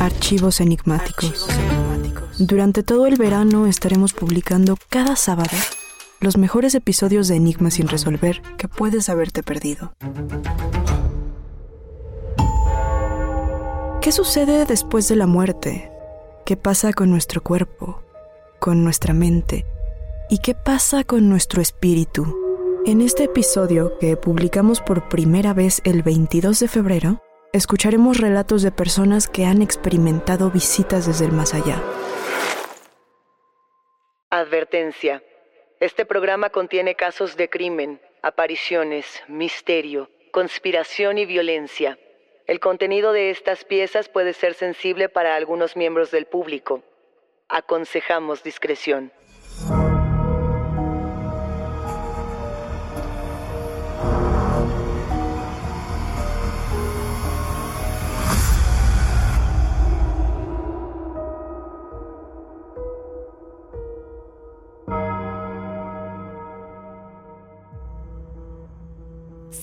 Archivos enigmáticos. Durante todo el verano estaremos publicando cada sábado los mejores episodios de Enigmas sin resolver que puedes haberte perdido. ¿Qué sucede después de la muerte? ¿Qué pasa con nuestro cuerpo? ¿Con nuestra mente? ¿Y qué pasa con nuestro espíritu? En este episodio, que publicamos por primera vez el 22 de febrero, escucharemos relatos de personas que han experimentado visitas desde el más allá. Advertencia. Este programa contiene casos de crimen, apariciones, misterio, conspiración y violencia. El contenido de estas piezas puede ser sensible para algunos miembros del público. Aconsejamos discreción.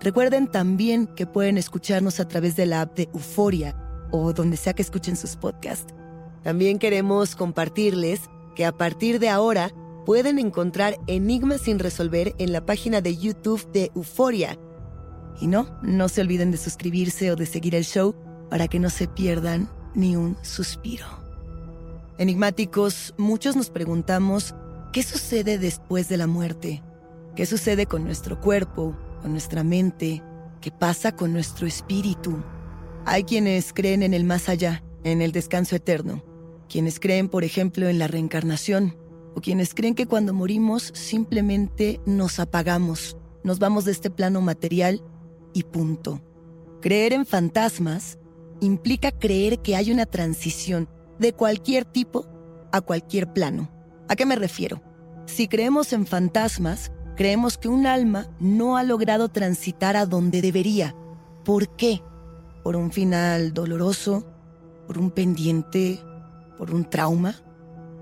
Recuerden también que pueden escucharnos a través de la app de Euforia o donde sea que escuchen sus podcasts. También queremos compartirles que a partir de ahora pueden encontrar Enigmas sin resolver en la página de YouTube de Euforia. Y no, no se olviden de suscribirse o de seguir el show para que no se pierdan ni un suspiro. Enigmáticos, muchos nos preguntamos, ¿qué sucede después de la muerte? ¿Qué sucede con nuestro cuerpo, con nuestra mente, qué pasa con nuestro espíritu. Hay quienes creen en el más allá, en el descanso eterno, quienes creen, por ejemplo, en la reencarnación, o quienes creen que cuando morimos simplemente nos apagamos, nos vamos de este plano material y punto. Creer en fantasmas implica creer que hay una transición de cualquier tipo a cualquier plano. ¿A qué me refiero? Si creemos en fantasmas, creemos que un alma no ha logrado transitar a donde debería. ¿Por qué? ¿Por un final doloroso? ¿Por un pendiente? ¿Por un trauma?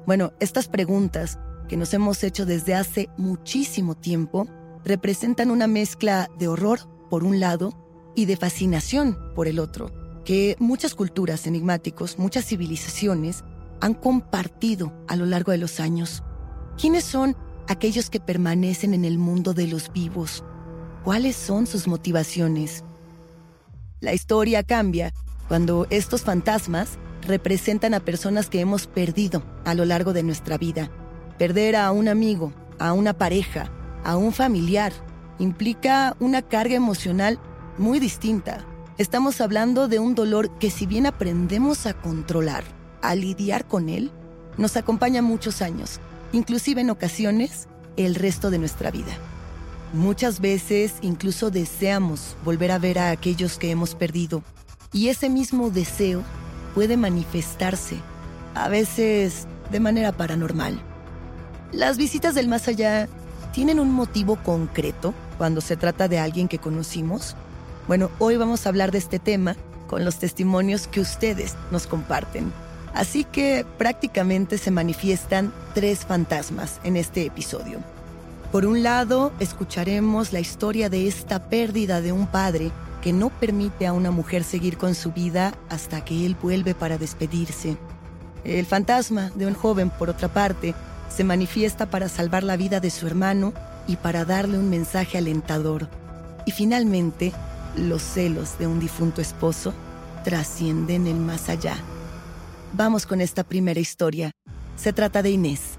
Bueno, estas preguntas que nos hemos hecho desde hace muchísimo tiempo representan una mezcla de horror por un lado y de fascinación por el otro, que muchas culturas enigmáticos, muchas civilizaciones han compartido a lo largo de los años. ¿Quiénes son aquellos que permanecen en el mundo de los vivos. ¿Cuáles son sus motivaciones? La historia cambia cuando estos fantasmas representan a personas que hemos perdido a lo largo de nuestra vida. Perder a un amigo, a una pareja, a un familiar, implica una carga emocional muy distinta. Estamos hablando de un dolor que si bien aprendemos a controlar, a lidiar con él, nos acompaña muchos años inclusive en ocasiones el resto de nuestra vida. Muchas veces incluso deseamos volver a ver a aquellos que hemos perdido y ese mismo deseo puede manifestarse, a veces de manera paranormal. Las visitas del más allá tienen un motivo concreto cuando se trata de alguien que conocimos. Bueno, hoy vamos a hablar de este tema con los testimonios que ustedes nos comparten. Así que prácticamente se manifiestan tres fantasmas en este episodio. Por un lado, escucharemos la historia de esta pérdida de un padre que no permite a una mujer seguir con su vida hasta que él vuelve para despedirse. El fantasma de un joven, por otra parte, se manifiesta para salvar la vida de su hermano y para darle un mensaje alentador. Y finalmente, los celos de un difunto esposo trascienden el más allá. Vamos con esta primera historia. Se trata de Inés.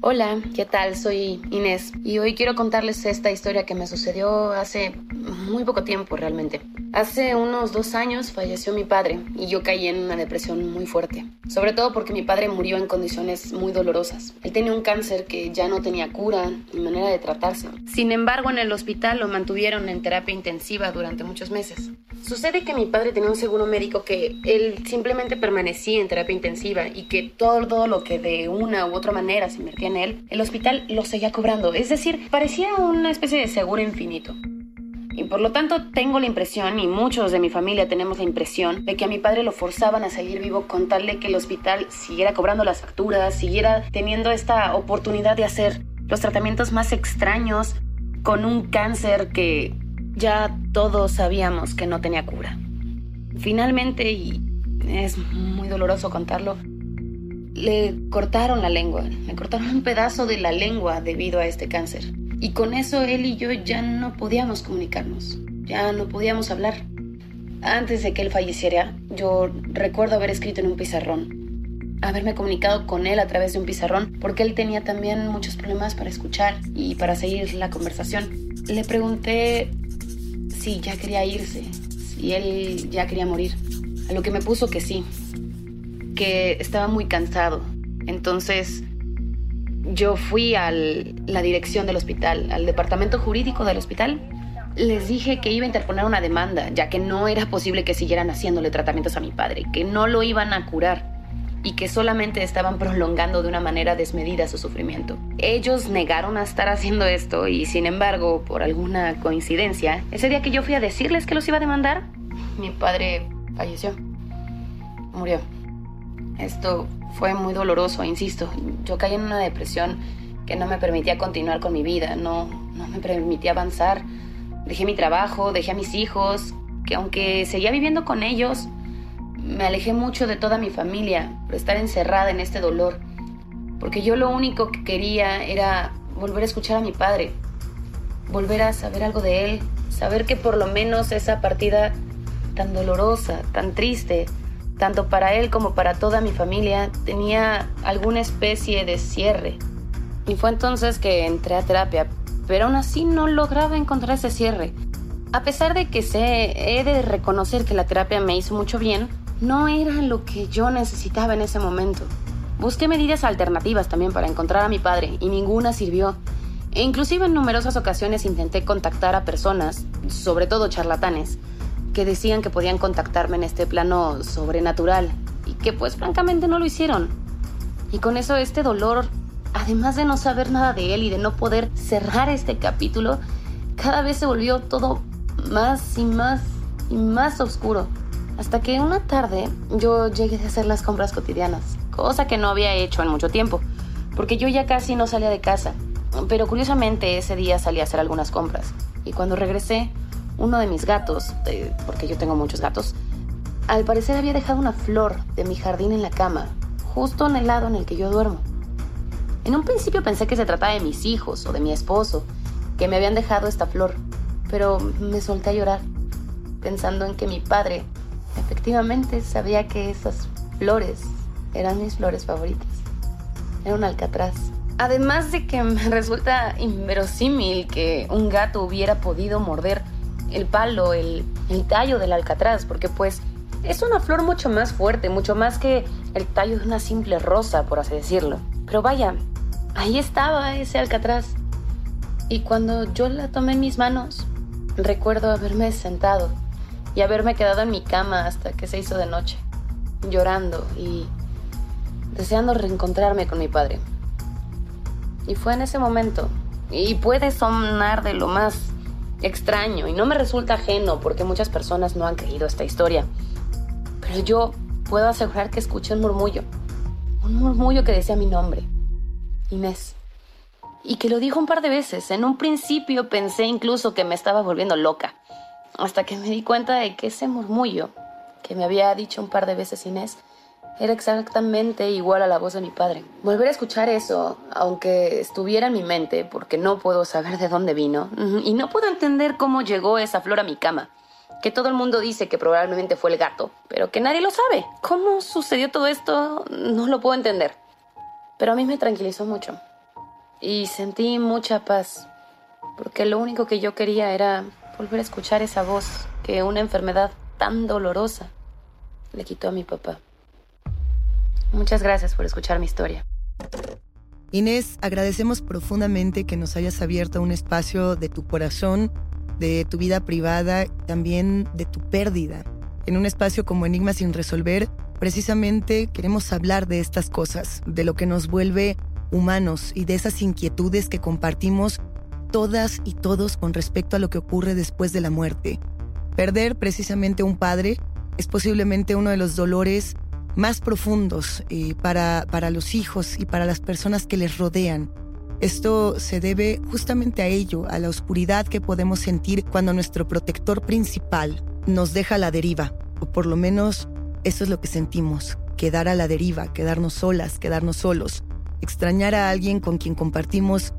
Hola, ¿qué tal? Soy Inés y hoy quiero contarles esta historia que me sucedió hace muy poco tiempo realmente. Hace unos dos años falleció mi padre y yo caí en una depresión muy fuerte, sobre todo porque mi padre murió en condiciones muy dolorosas. Él tenía un cáncer que ya no tenía cura ni manera de tratarse. Sin embargo, en el hospital lo mantuvieron en terapia intensiva durante muchos meses. Sucede que mi padre tenía un seguro médico que él simplemente permanecía en terapia intensiva y que todo lo que de una u otra manera se invertía en él, el hospital lo seguía cobrando. Es decir, parecía una especie de seguro infinito. Y por lo tanto tengo la impresión, y muchos de mi familia tenemos la impresión, de que a mi padre lo forzaban a salir vivo con tal de que el hospital siguiera cobrando las facturas, siguiera teniendo esta oportunidad de hacer los tratamientos más extraños con un cáncer que ya todos sabíamos que no tenía cura. Finalmente, y es muy doloroso contarlo, le cortaron la lengua, le cortaron un pedazo de la lengua debido a este cáncer. Y con eso él y yo ya no podíamos comunicarnos, ya no podíamos hablar. Antes de que él falleciera, yo recuerdo haber escrito en un pizarrón, haberme comunicado con él a través de un pizarrón, porque él tenía también muchos problemas para escuchar y para seguir la conversación. Le pregunté si ya quería irse, si él ya quería morir, a lo que me puso que sí, que estaba muy cansado. Entonces yo fui a la dirección del hospital, al departamento jurídico del hospital. Les dije que iba a interponer una demanda, ya que no era posible que siguieran haciéndole tratamientos a mi padre, que no lo iban a curar y que solamente estaban prolongando de una manera desmedida su sufrimiento. Ellos negaron a estar haciendo esto y sin embargo, por alguna coincidencia, ese día que yo fui a decirles que los iba a demandar, mi padre falleció. Murió. Esto fue muy doloroso, insisto. Yo caí en una depresión que no me permitía continuar con mi vida, no, no me permitía avanzar. Dejé mi trabajo, dejé a mis hijos, que aunque seguía viviendo con ellos, me alejé mucho de toda mi familia por estar encerrada en este dolor, porque yo lo único que quería era volver a escuchar a mi padre, volver a saber algo de él, saber que por lo menos esa partida tan dolorosa, tan triste, tanto para él como para toda mi familia, tenía alguna especie de cierre. Y fue entonces que entré a terapia, pero aún así no lograba encontrar ese cierre. A pesar de que sé, he de reconocer que la terapia me hizo mucho bien, no era lo que yo necesitaba en ese momento. Busqué medidas alternativas también para encontrar a mi padre y ninguna sirvió. E inclusive en numerosas ocasiones intenté contactar a personas, sobre todo charlatanes, que decían que podían contactarme en este plano sobrenatural y que pues francamente no lo hicieron. Y con eso este dolor, además de no saber nada de él y de no poder cerrar este capítulo, cada vez se volvió todo más y más y más oscuro. Hasta que una tarde yo llegué a hacer las compras cotidianas, cosa que no había hecho en mucho tiempo, porque yo ya casi no salía de casa. Pero curiosamente ese día salí a hacer algunas compras. Y cuando regresé, uno de mis gatos, porque yo tengo muchos gatos, al parecer había dejado una flor de mi jardín en la cama, justo en el lado en el que yo duermo. En un principio pensé que se trataba de mis hijos o de mi esposo, que me habían dejado esta flor, pero me solté a llorar, pensando en que mi padre efectivamente sabía que esas flores eran mis flores favoritas. Era un alcatraz. Además de que me resulta inverosímil que un gato hubiera podido morder el palo, el, tallo del alcatraz, porque pues es una flor mucho más fuerte, mucho más que el tallo de una simple rosa, por así decirlo. Pero vaya, ahí estaba ese alcatraz. Y cuando yo la tomé en mis manos, recuerdo haberme sentado y haberme quedado en mi cama hasta que se hizo de noche, llorando y deseando reencontrarme con mi padre. Y fue en ese momento, y puede sonar de lo más extraño y no me resulta ajeno porque muchas personas no han creído esta historia. Pero yo puedo asegurar que escuché un murmullo. Un murmullo que decía mi nombre. Inés. Y que lo dijo un par de veces. En un principio pensé incluso que me estaba volviendo loca. Hasta que me di cuenta de que ese murmullo que me había dicho un par de veces Inés era exactamente igual a la voz de mi padre. Volver a escuchar eso, aunque estuviera en mi mente, porque no puedo saber de dónde vino, y no puedo entender cómo llegó esa flor a mi cama, que todo el mundo dice que probablemente fue el gato, pero que nadie lo sabe. ¿Cómo sucedió todo esto? No lo puedo entender. Pero a mí me tranquilizó mucho. y sentí mucha paz, porque lo único que yo quería era volver a escuchar esa voz que una enfermedad tan dolorosa le quitó a mi papá. Muchas gracias por escuchar mi historia. Inés, agradecemos profundamente que nos hayas abierto un espacio de tu corazón, de tu vida privada, también de tu pérdida. En un espacio como Enigma sin resolver, precisamente queremos hablar de estas cosas, de lo que nos vuelve humanos y de esas inquietudes que compartimos todas y todos con respecto a lo que ocurre después de la muerte. Perder precisamente un padre es posiblemente uno de los dolores más profundos eh, para, para los hijos y para las personas que les rodean. Esto se debe justamente a ello, a la oscuridad que podemos sentir cuando nuestro protector principal nos deja a la deriva, o por lo menos eso es lo que sentimos, quedar a la deriva, quedarnos solas, quedarnos solos. Extrañar a alguien con quien compartimos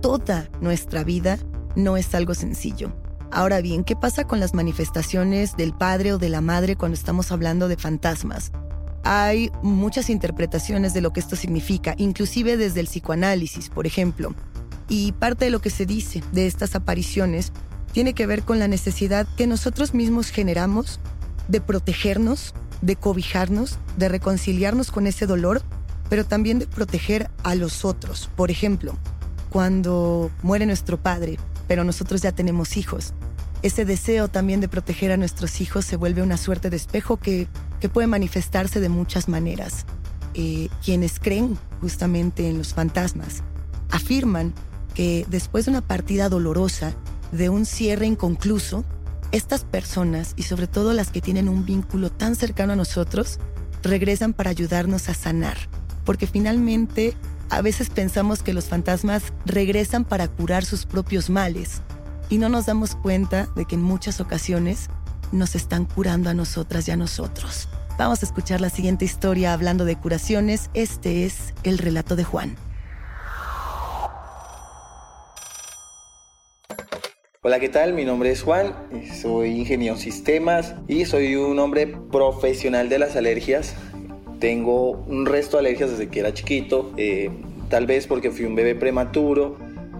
toda nuestra vida no es algo sencillo. Ahora bien, ¿qué pasa con las manifestaciones del padre o de la madre cuando estamos hablando de fantasmas? Hay muchas interpretaciones de lo que esto significa, inclusive desde el psicoanálisis, por ejemplo. Y parte de lo que se dice de estas apariciones tiene que ver con la necesidad que nosotros mismos generamos de protegernos, de cobijarnos, de reconciliarnos con ese dolor, pero también de proteger a los otros. Por ejemplo, cuando muere nuestro padre, pero nosotros ya tenemos hijos, ese deseo también de proteger a nuestros hijos se vuelve una suerte de espejo que, puede manifestarse de muchas maneras. Eh, quienes creen justamente en los fantasmas afirman que después de una partida dolorosa, de un cierre inconcluso, estas personas, y sobre todo las que tienen un vínculo tan cercano a nosotros, regresan para ayudarnos a sanar. Porque finalmente a veces pensamos que los fantasmas regresan para curar sus propios males, y no nos damos cuenta de que en muchas ocasiones nos están curando a nosotras y a nosotros. Vamos a escuchar la siguiente historia hablando de curaciones. Este es el relato de Juan. Hola, ¿qué tal? Mi nombre es Juan, soy ingeniero en sistemas y soy un hombre profesional de las alergias. Tengo un resto de alergias desde que era chiquito, eh, tal vez porque fui un bebé prematuro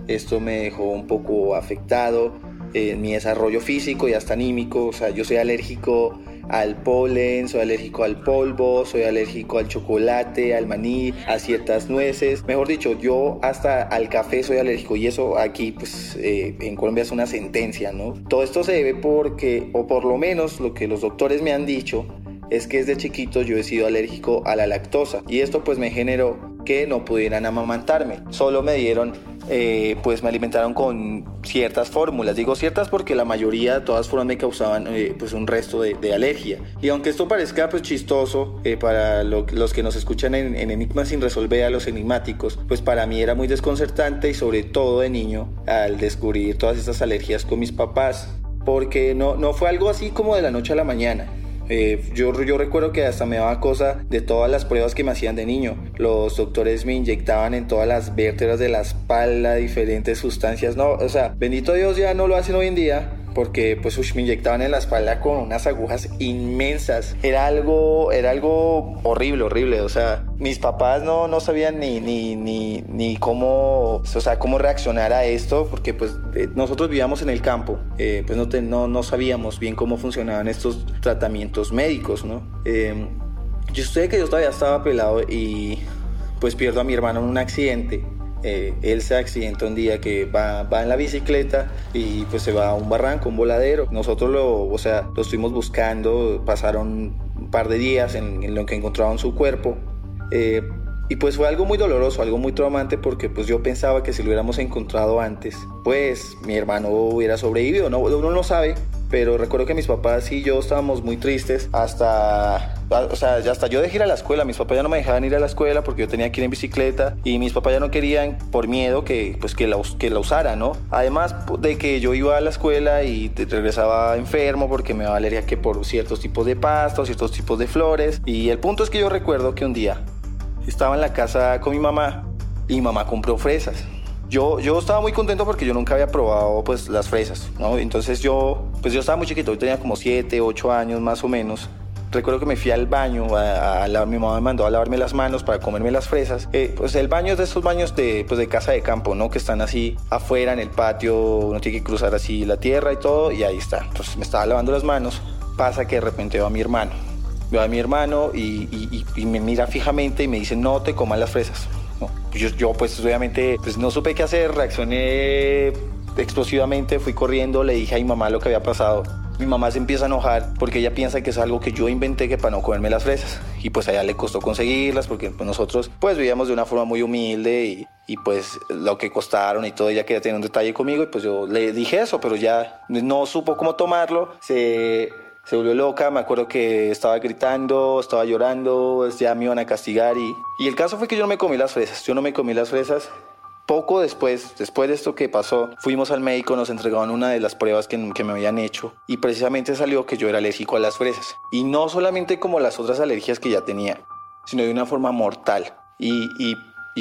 esto me dejó un poco afectado en mi desarrollo físico y hasta anímico. O sea, yo soy alérgico al polen, soy alérgico al polvo, soy alérgico al chocolate, al maní, a ciertas nueces. Mejor dicho, yo hasta al café soy alérgico y eso aquí pues eh, en Colombia es una sentencia, ¿no? Todo esto se debe porque, o por lo menos lo que los doctores me han dicho, es que desde chiquito yo he sido alérgico a la lactosa y esto pues me generó que no pudieran amamantarme. Solo me dieron, eh, pues me alimentaron con ciertas fórmulas. Digo ciertas porque la mayoría de todas formas me causaban eh, pues un resto de, alergia. Y aunque esto parezca pues chistoso eh, para los que nos escuchan en, en Enigmas sin resolver a los enigmáticos, pues para mí era muy desconcertante y sobre todo de niño al descubrir todas estas alergias con mis papás. Porque no, no fue algo así como de la noche a la mañana. Eh, yo, yo recuerdo que hasta me daba cosa de todas las pruebas que me hacían de niño. Los doctores me inyectaban en todas las vértebras de la espalda diferentes sustancias. No, o sea, bendito Dios ya no lo hacen hoy en día porque pues me inyectaban en la espalda con unas agujas inmensas. Era algo, era algo horrible, horrible. O sea, mis papás no, no sabían ni, ni, ni, ni cómo, o sea, cómo reaccionar a esto, porque pues eh, nosotros vivíamos en el campo, eh, pues no, no, no, sabíamos bien cómo funcionaban estos tratamientos médicos, ¿no? Em, yo sé que yo todavía estaba pelado y pues pierdo a mi hermano en un accidente eh, él se accidenta un día que va, en la bicicleta y pues se va a un barranco, un voladero. Nosotros lo, o sea, lo estuvimos buscando, pasaron un par de días en, lo que encontraban su cuerpo. Eh, y pues fue algo muy doloroso, algo muy traumante porque pues yo pensaba que si lo hubiéramos encontrado antes, pues mi hermano hubiera sobrevivido. No, uno no sabe, pero recuerdo que mis papás y yo estábamos muy tristes hasta, o sea, hasta yo dejé ir a la escuela, mis papás ya no me dejaban ir a la escuela porque yo tenía que ir en bicicleta y mis papás ya no querían por miedo que, pues, que, la, que la usara, ¿no? Además de que yo iba a la escuela y regresaba enfermo porque me daba que por ciertos tipos de pastos, ciertos tipos de flores. Y el punto es que yo recuerdo que un día estaba en la casa con mi mamá y mi mamá compró fresas yo, yo estaba muy contento porque yo nunca había probado pues las fresas, ¿no? Entonces yo, pues yo estaba muy chiquito, yo tenía como 7, 8 años más o menos. recuerdo que me fui al baño, a, mi mamá me mandó a lavarme las manos para comerme las fresas. Eh, pues el baño es de esos baños de, pues de casa de campo, ¿no? Que están así afuera en el patio, uno tiene que cruzar así la tierra y todo, y ahí está. Entonces me estaba lavando las manos, pasa que de repente veo a mi hermano. Veo a mi hermano y, me mira fijamente y me dice, no te comas las fresas. Yo, yo, pues obviamente pues no supe qué hacer, reaccioné explosivamente, fui corriendo, le dije a mi mamá lo que había pasado mi mamá se empieza a enojar porque ella piensa que es algo que yo inventé que para no comerme las fresas. Y pues a ella le costó conseguirlas porque pues, nosotros pues vivíamos de una forma muy humilde y, y pues lo que costaron y todo, ella quería tener un detalle conmigo y pues yo le dije eso, pero ya no supo cómo tomarlo, se, se volvió loca, me acuerdo que estaba gritando, estaba llorando, ya me iban a castigar y, y el caso fue que yo no me comí las fresas, yo no me comí las fresas poco después, después de esto que pasó, fuimos al médico, nos entregaron una de las pruebas que, me habían hecho y precisamente salió que yo era alérgico a las fresas. Y no solamente como las otras alergias que ya tenía, sino de una forma mortal. Y,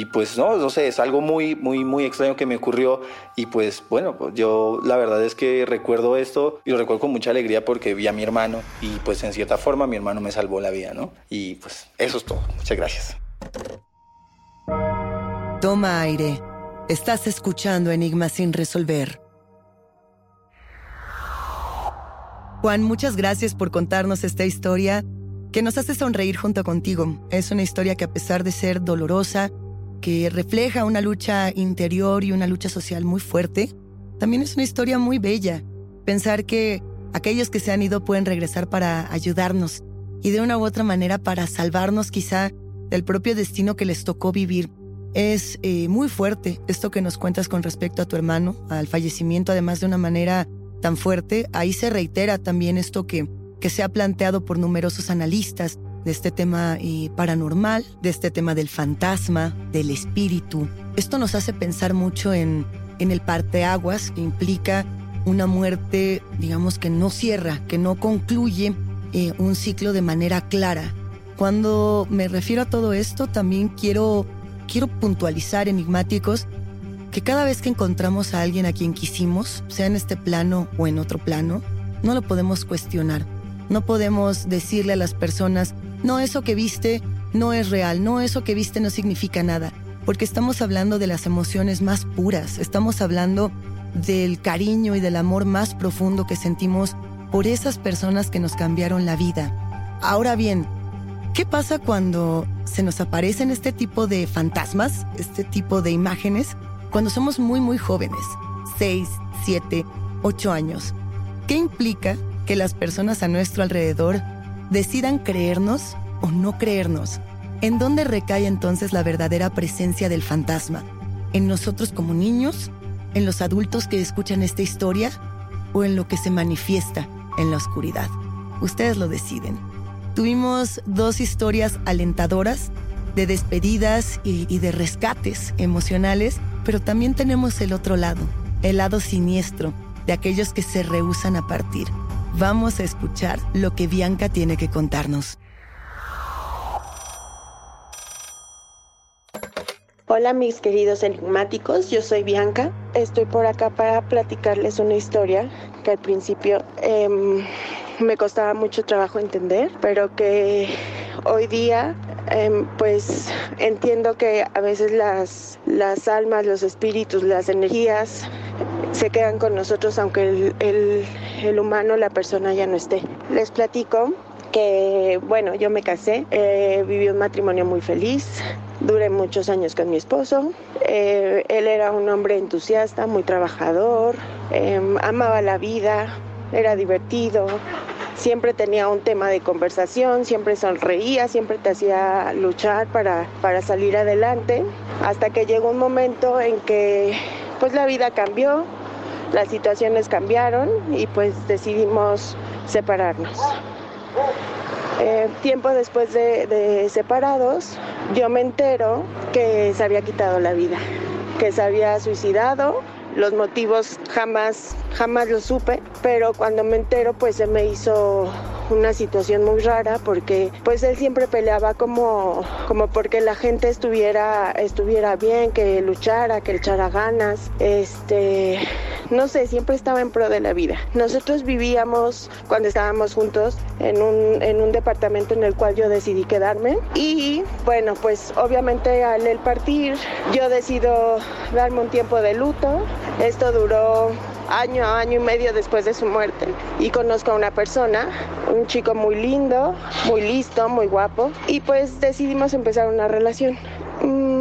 pues no, no sé, es algo muy, muy, muy extraño que me ocurrió y pues bueno, yo la verdad es que recuerdo esto y lo recuerdo con mucha alegría porque vi a mi hermano y pues en cierta forma mi hermano me salvó la vida, ¿no? Y pues eso es todo. Muchas gracias. Toma aire. Estás escuchando Enigmas sin resolver. Juan, muchas gracias por contarnos esta historia que nos hace sonreír junto contigo. Es una historia que a pesar de ser dolorosa, que refleja una lucha interior y una lucha social muy fuerte, también es una historia muy bella. Pensar que aquellos que se han ido pueden regresar para ayudarnos y de una u otra manera para salvarnos quizá del propio destino que les tocó vivir. Es eh, muy fuerte esto que nos cuentas con respecto a tu hermano, al fallecimiento, además de una manera tan fuerte. Ahí se reitera también esto que, que se ha planteado por numerosos analistas de este tema eh, paranormal, de este tema del fantasma, del espíritu. Esto nos hace pensar mucho en, en el parteaguas que implica una muerte, digamos, que no cierra, que no concluye eh, un ciclo de manera clara. Cuando me refiero a todo esto, también quiero quiero puntualizar, enigmáticos, que cada vez que encontramos a alguien a quien quisimos, sea en este plano o en otro plano, no lo podemos cuestionar. No podemos decirle a las personas, no, eso que viste no es real, no, eso que viste no significa nada, porque estamos hablando de las emociones más puras, estamos hablando del cariño y del amor más profundo que sentimos por esas personas que nos cambiaron la vida. Ahora bien, ¿Qué pasa cuando se nos aparecen este tipo de fantasmas, este tipo de imágenes, cuando somos muy, muy jóvenes? 6, 7, 8 años. ¿Qué implica que las personas a nuestro alrededor decidan creernos o no creernos? ¿En dónde recae entonces la verdadera presencia del fantasma? ¿En nosotros como niños? ¿En los adultos que escuchan esta historia? ¿O en lo que se manifiesta en la oscuridad? Ustedes lo deciden. Tuvimos dos historias alentadoras de despedidas y, de rescates emocionales, pero también tenemos el otro lado, el lado siniestro de aquellos que se rehusan a partir. Vamos a escuchar lo que Bianca tiene que contarnos. Hola mis queridos enigmáticos, yo soy Bianca. Estoy por acá para platicarles una historia que al principio em, me costaba mucho trabajo entender, pero que hoy día em, pues entiendo que a veces las, las almas, los espíritus, las energías se quedan con nosotros aunque el, el, humano, la persona ya no esté. Les platico que, bueno, yo me casé, eh, viví un matrimonio muy feliz, duré muchos años con mi esposo, eh, él era un hombre entusiasta, muy trabajador, em, amaba la vida, era divertido, siempre tenía un tema de conversación, siempre sonreía, siempre te hacía luchar para, para salir adelante, hasta que llegó un momento en que pues la vida cambió, las situaciones cambiaron y pues decidimos separarnos. Eh, tiempo después de, de, separados, yo me entero que se había quitado la vida, que se había suicidado los motivos jamás, jamás lo supe, pero cuando me entero pues se me hizo una situación muy rara porque pues él siempre peleaba como, como porque la gente estuviera, estuviera bien, que luchara, que echara ganas, este, no sé, siempre estaba en pro de la vida. Nosotros vivíamos cuando estábamos juntos en un, en un departamento en el cual yo decidí quedarme y bueno, pues obviamente al él partir yo decido darme un tiempo de luto. Esto duró año, año y medio después de su muerte y conozco a una persona, un chico muy lindo, muy listo, muy guapo y pues decidimos empezar una relación. Mm,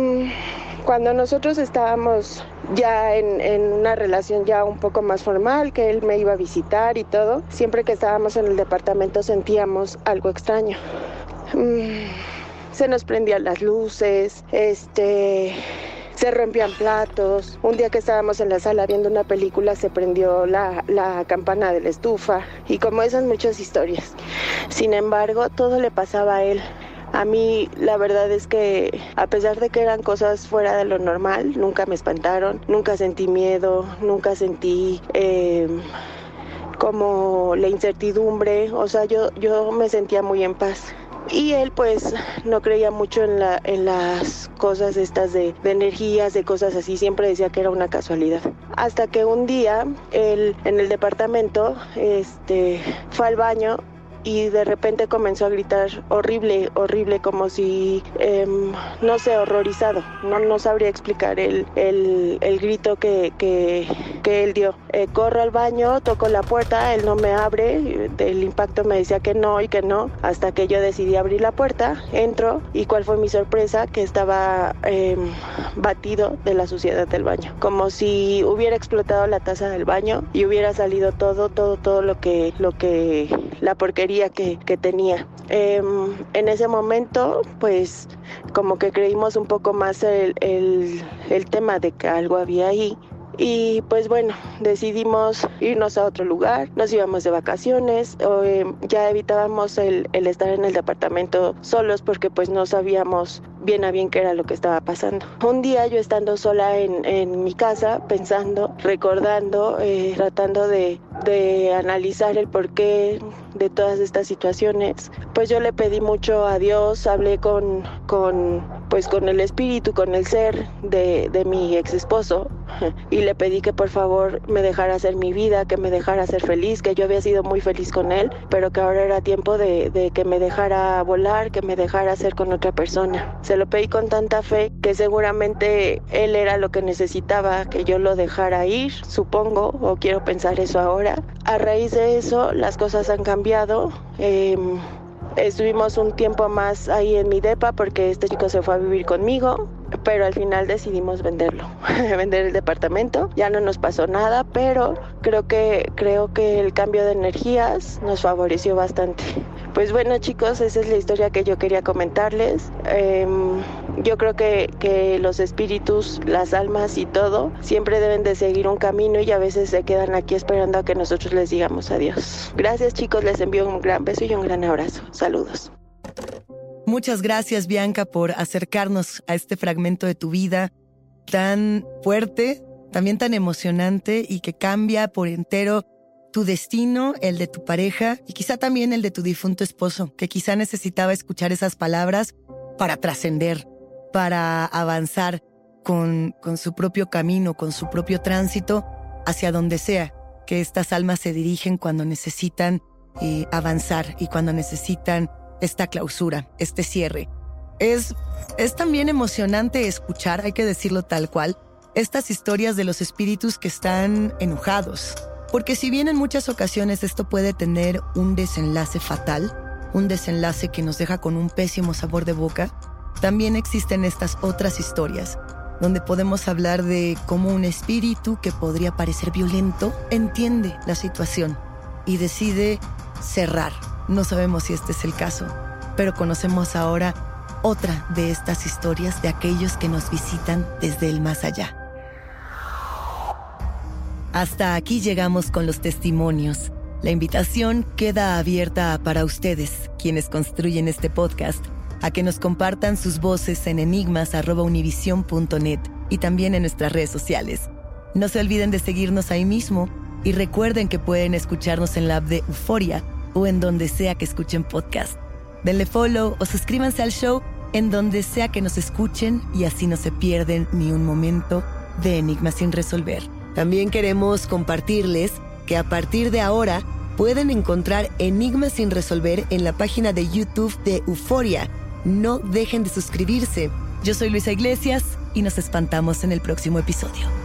cuando nosotros estábamos ya en, una relación ya un poco más formal, que él me iba a visitar y todo, siempre que estábamos en el departamento sentíamos algo extraño. Mm, se nos prendían las luces, este se rompían platos. Un día que estábamos en la sala viendo una película se prendió la, la, campana de la estufa y como esas muchas historias. Sin embargo, todo le pasaba a él. A mí la verdad es que a pesar de que eran cosas fuera de lo normal, nunca me espantaron, nunca sentí miedo, nunca sentí... Eh, como la incertidumbre, o sea, yo, yo me sentía muy en paz. Y él pues no creía mucho en, la, en las cosas estas de, de, energías, de cosas así, siempre decía que era una casualidad. Hasta que un día él en el departamento este, fue al baño y de repente comenzó a gritar horrible, horrible, como si, em, no sé, horrorizado. No, no sabría explicar el, el, el grito que, que, que, él dio. Eh, corro al baño, toco la puerta, él no me abre, del impacto me decía que no y que no, hasta que yo decidí abrir la puerta, entro y cuál fue mi sorpresa, que estaba em, batido de la suciedad del baño, como si hubiera explotado la taza del baño y hubiera salido todo, todo, todo lo que, lo que, la porquería que, tenía. Em, en ese momento, pues como que creímos un poco más el, el tema de que algo había ahí y pues bueno, decidimos irnos a otro lugar, nos íbamos de vacaciones, em, ya evitábamos el, estar en el departamento solos porque pues no sabíamos bien a bien qué era lo que estaba pasando. Un día yo estando sola en, mi casa, pensando, recordando, eh, tratando de, analizar el porqué de todas estas situaciones, pues yo le pedí mucho a Dios, hablé con pues con el espíritu, con el ser de, de mi ex esposo y le pedí que por favor me dejara hacer mi vida, que me dejara ser feliz, que yo había sido muy feliz con él, pero que ahora era tiempo de, de que me dejara volar, que me dejara ser con otra persona. Se lo pedí con tanta fe que seguramente él era lo que necesitaba, que yo lo dejara ir, supongo, o quiero pensar eso ahora. A raíz de eso las cosas han cambiado. Eh, Estuvimos un tiempo más ahí en mi depa porque este chico se fue a vivir conmigo, pero al final decidimos venderlo, vender el departamento. Ya no nos pasó nada, pero creo que creo que el cambio de energías nos favoreció bastante. Pues bueno chicos, esa es la historia que yo quería comentarles. Em, yo creo que, que los espíritus, las almas y todo siempre deben de seguir un camino y a veces se quedan aquí esperando a que nosotros les digamos adiós. Gracias chicos, les envío un gran beso y un gran abrazo. Saludos. Muchas gracias Bianca por acercarnos a este fragmento de tu vida tan fuerte, también tan emocionante y que cambia por entero tu destino, el de tu pareja y quizá también el de tu difunto esposo, que quizá necesitaba escuchar esas palabras para trascender, para avanzar con, con su propio camino, con su propio tránsito hacia donde sea que estas almas se dirigen cuando necesitan eh, avanzar y cuando necesitan esta clausura, este cierre. Es, es también emocionante escuchar, hay que decirlo tal cual, estas historias de los espíritus que están enojados, porque si bien en muchas ocasiones esto puede tener un desenlace fatal, un desenlace que nos deja con un pésimo sabor de boca, también existen estas otras historias donde podemos hablar de cómo un espíritu que podría parecer violento entiende la situación y decide cerrar. No sabemos si este es el caso, pero conocemos ahora otra de estas historias de aquellos que nos visitan desde el más allá. Hasta aquí llegamos con los testimonios. La invitación queda abierta para ustedes, quienes construyen este podcast, a que nos compartan sus voces en enigmas.univision.net y también en nuestras redes sociales. No se olviden de seguirnos ahí mismo y recuerden que pueden escucharnos en la app de Euforia o en donde sea que escuchen podcast. Denle follow o suscríbanse al show en donde sea que nos escuchen y así no se pierden ni un momento de Enigmas sin resolver. También queremos compartirles que a partir de ahora pueden encontrar Enigmas sin resolver en la página de YouTube de Euforia. No dejen de suscribirse. Yo soy Luisa Iglesias y nos espantamos en el próximo episodio.